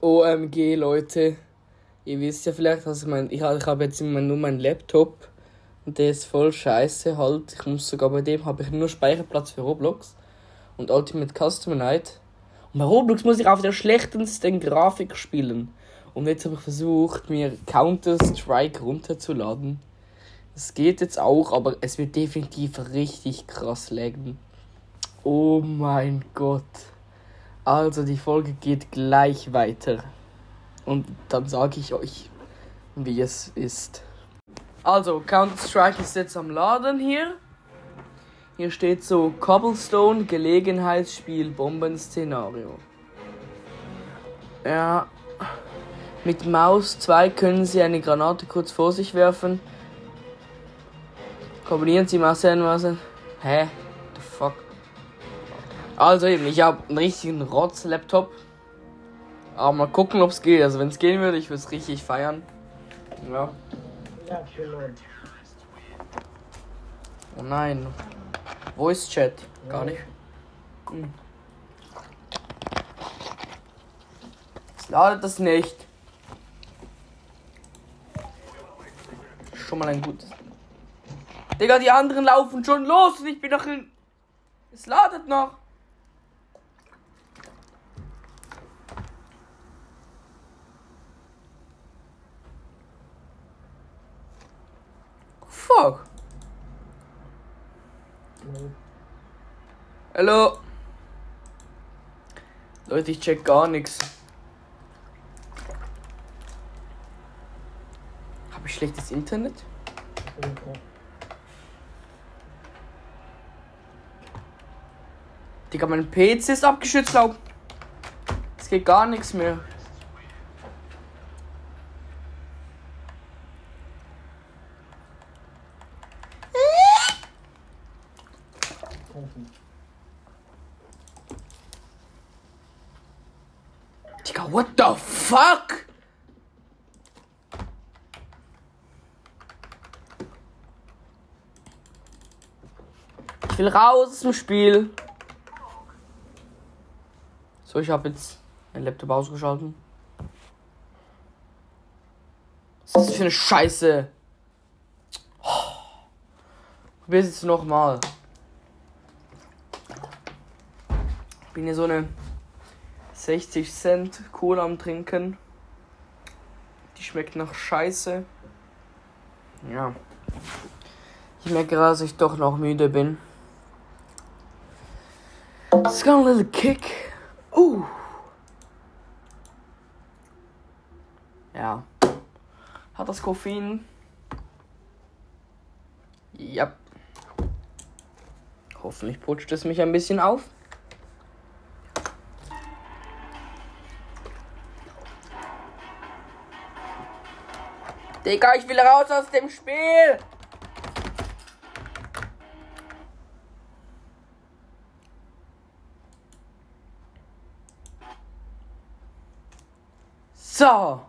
OMG, Leute. Ihr wisst ja vielleicht, dass ich mein, ich, ich habe jetzt immer nur meinen Laptop und der ist voll scheiße halt. Ich muss sogar bei dem habe ich nur Speicherplatz für Roblox und Ultimate Custom Night. Und bei Roblox muss ich auf der schlechtesten Grafik spielen. Und jetzt habe ich versucht, mir Counter-Strike runterzuladen. Es geht jetzt auch, aber es wird definitiv richtig krass laggen. Oh mein Gott. Also die Folge geht gleich weiter. Und dann sage ich euch, wie es ist. Also, Counter-Strike ist jetzt am Laden hier. Hier steht so Cobblestone, Gelegenheitsspiel, Bombenszenario. Ja. Mit Maus 2 können Sie eine Granate kurz vor sich werfen. Kombinieren Sie Maus und Maus. Hä? Also eben, ich habe einen richtigen Rotz-Laptop. Aber mal gucken, ob es geht. Also wenn es gehen würde, ich würde es richtig feiern. Ja. Oh nein. Voice Chat. Gar nicht. Hm. Jetzt ladet das nicht. Schon mal ein gutes. Digga, die anderen laufen schon los und ich bin noch in. Es ladet noch. Fuck. Hallo. Leute, ich check gar nichts. Habe ich schlechtes Internet? Okay. Digga, mein PC ist abgeschützt, glaub. Es geht gar nichts mehr. Digga, what the fuck? Ich will raus aus dem Spiel. So, ich habe jetzt mein Laptop ausgeschalten. Was ist das für eine Scheiße? Oh. Probier's jetzt nochmal. Ich bin hier so eine 60 Cent Cola am Trinken. Die schmeckt nach Scheiße. Ja. Ich merke gerade, dass ich doch noch müde bin. It's got a little kick. Uh. Ja. Hat das Koffein? Ja. Hoffentlich putscht es mich ein bisschen auf. Digga, ich will raus aus dem Spiel! So.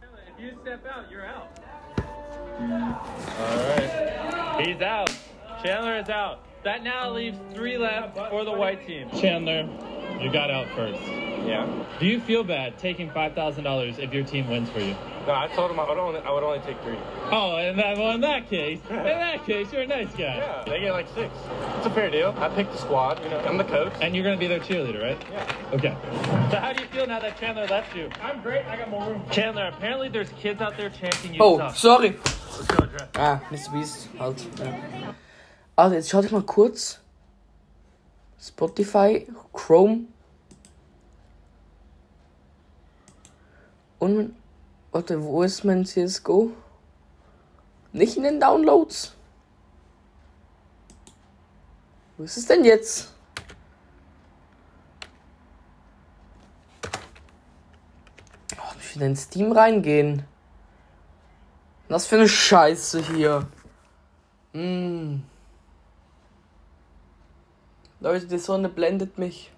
If you step out, you're out. All right. He's out. Chandler is out. That now leaves three left for the white team. Chandler, you got out first. Yeah. Do you feel bad taking five thousand dollars if your team wins for you? No, I told him I would only I would only take three. Oh, and that, well, in that case, in that case, you're a nice guy. Yeah. They get like six. It's a fair deal. I picked the squad. You know, I'm the coach. And you're gonna be their cheerleader, right? Yeah. Okay. So how do you feel now that Chandler left you? I'm great. I got more room. Chandler, apparently there's kids out there chanting you Oh, suck. sorry. Go, Ah, Mr. Beast, halt. Ja. Also, jetzt schaut ich mal kurz. Spotify, Chrome. Und, warte, wo ist mein CSGO? Nicht in den Downloads. Wo ist es denn jetzt? Oh, ich wieder in Steam reingehen. Was für eine Scheiße hier. Mm. Leute, die Sonne blendet mich.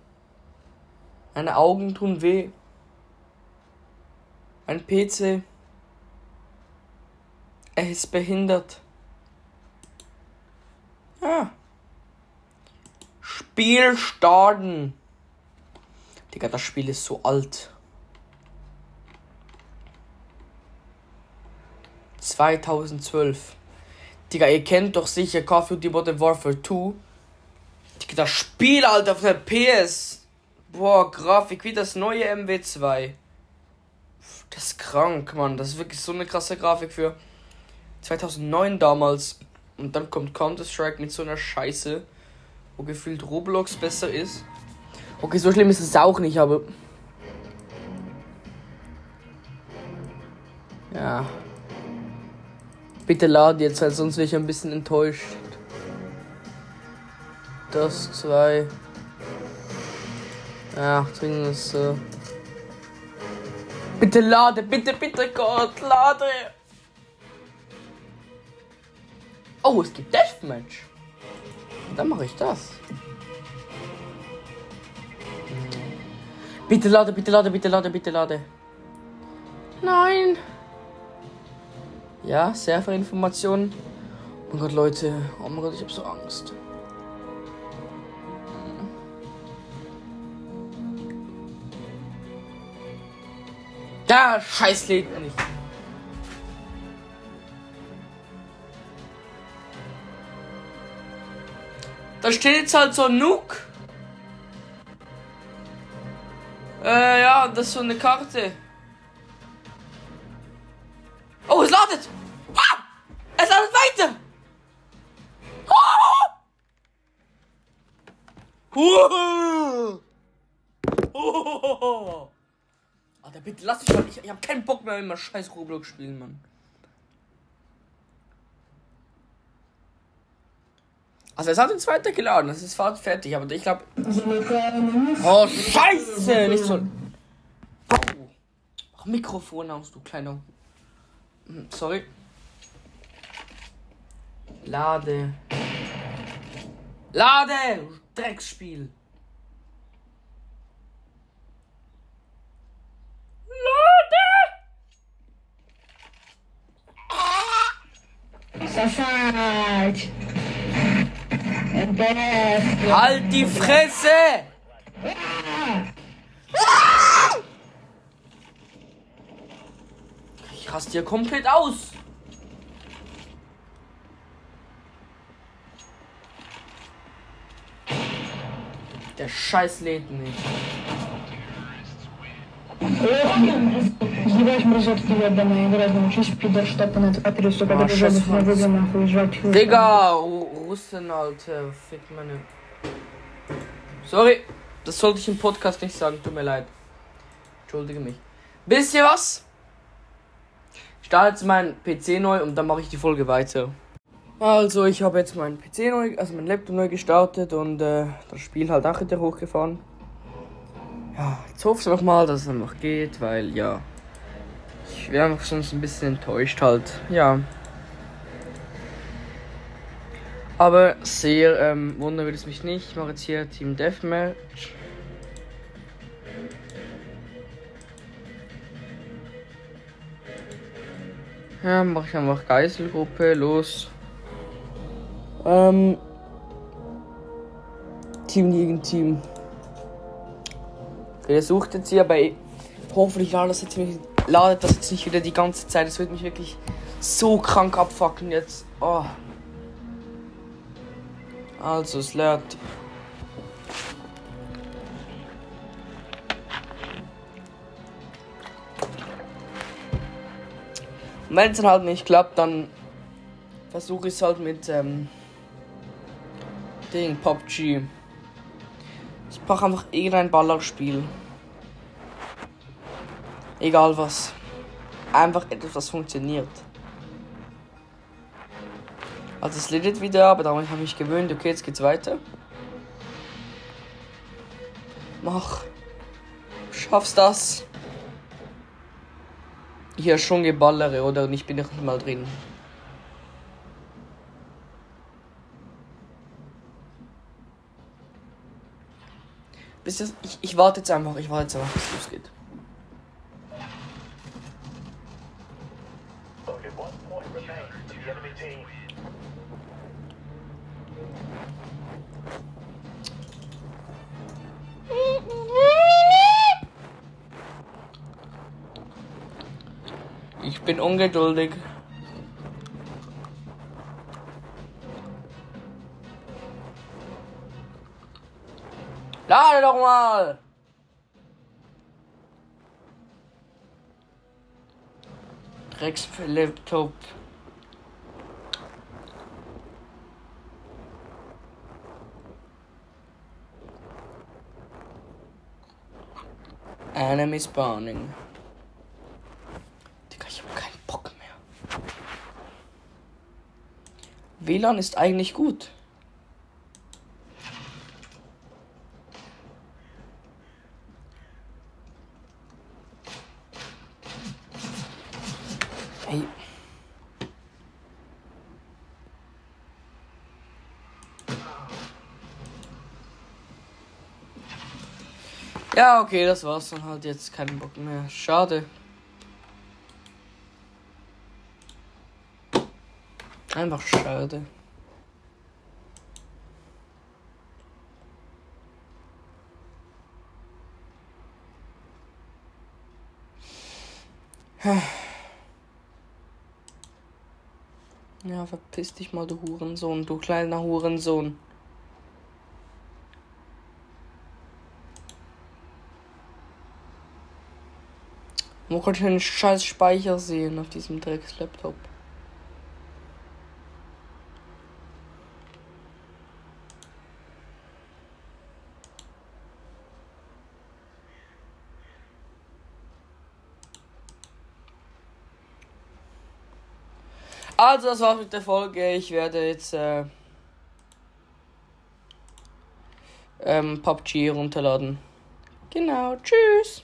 Meine Augen tun weh. Ein PC. Er ist behindert. Ah. Spiel starten. Digga, das Spiel ist so alt. 2012. Digga, ihr kennt doch sicher Call of Duty Modern Warfare 2. Digga, das Spiel, Alter, auf der PS. Boah, Grafik wie das neue MW2. Das ist krank, Mann. Das ist wirklich so eine krasse Grafik für 2009 damals. Und dann kommt Counter-Strike mit so einer Scheiße, wo gefühlt Roblox besser ist. Okay, so schlimm ist es auch nicht, aber. Ja. Bitte lad jetzt, weil sonst wäre ich ein bisschen enttäuscht. Das zwei. Ja, zwingend ist so. Bitte lade, bitte, bitte Gott, lade! Oh, es gibt Deathmatch. Dann mache ich das. Bitte lade, bitte lade, bitte lade, bitte lade. Nein. Ja, Serverinformationen. Oh mein Gott, Leute. Oh mein Gott, ich hab so Angst. Da, scheiß lädt nicht. Da steht jetzt halt so ein Nuke. Äh, ja, das ist so eine Karte. Oh, es ladet! Ah! Es ladet weiter! Ah! Uh! Oh! Alter, bitte lass mich mal. Ich, ich hab keinen Bock mehr, immer scheiß Roblox spielen, Mann. Also es hat uns weitergeladen, es ist fast fertig, aber ich glaube. Oh Scheiße! Nicht so. Oh. Ach, Mikrofon aus, du kleiner. Hm, Sorry. Lade. Lade! Drecksspiel. Halt die Fresse! Ich raste hier komplett aus. Der Scheiß lädt nicht. Ебать, мразотки ебаные, играть научись, пидор, штопанный, а переступ, Ah, это scheiß уже на Mann. выгодно, нахуй, жрать хуй. Digga, Ru- Russen, Alter. Fick meine. Sorry, das sollte ich im Podcast nicht sagen, tut mir leid. Entschuldige mich. Wisst ihr was? Ich starte jetzt meinen PC neu und dann mache ich die Folge weiter. Also, ich habe jetzt meinen PC neu, also meinen Laptop neu gestartet und äh, das Spiel halt auch wieder hochgefahren. Ja, jetzt hoffe ich noch mal, dass es noch geht, weil ja. ich wäre sonst ein bisschen enttäuscht halt. Ja. Aber sehr ähm, wundern würde es mich nicht. Ich mache jetzt hier Team Deathmatch. Ja, mache ich einfach Geiselgruppe, los. Ähm. Team gegen Team. Der sucht jetzt hier bei. Hoffentlich ladet das, jetzt nicht, ladet das jetzt nicht wieder die ganze Zeit. Das wird mich wirklich so krank abfucken jetzt. Oh. Also, es lädt. Wenn es dann halt nicht klappt, dann versuche ich es halt mit ähm, Ding, PUBG. Ich mache einfach irgendein Ballerspiel. Egal was. Einfach etwas, was funktioniert. Also es lädt wieder, aber daran habe ich mich gewöhnt. Okay, jetzt geht's weiter. Mach. Schaffst das. Hier schon geballere, oder? Und ich bin noch nicht mal drin. Bis das, ich, ich warte jetzt einfach, ich warte jetzt einfach, bis es losgeht. Ich bin ungeduldig. Lade doch mal! Dreckspelleptop. Enemy spawning. Digga, ich hab keinen Bock mehr. WLAN ist eigentlich gut. Ja, okay, das war's dann halt jetzt. Keinen Bock mehr. Schade. Einfach schade. Ja, verpiss dich mal, du Hurensohn, du kleiner Hurensohn. Kann ich einen scheiß Speicher sehen auf diesem Drecks-Laptop? Also, das war's mit der Folge. Ich werde jetzt äh, ähm, PUBG runterladen. Genau, tschüss.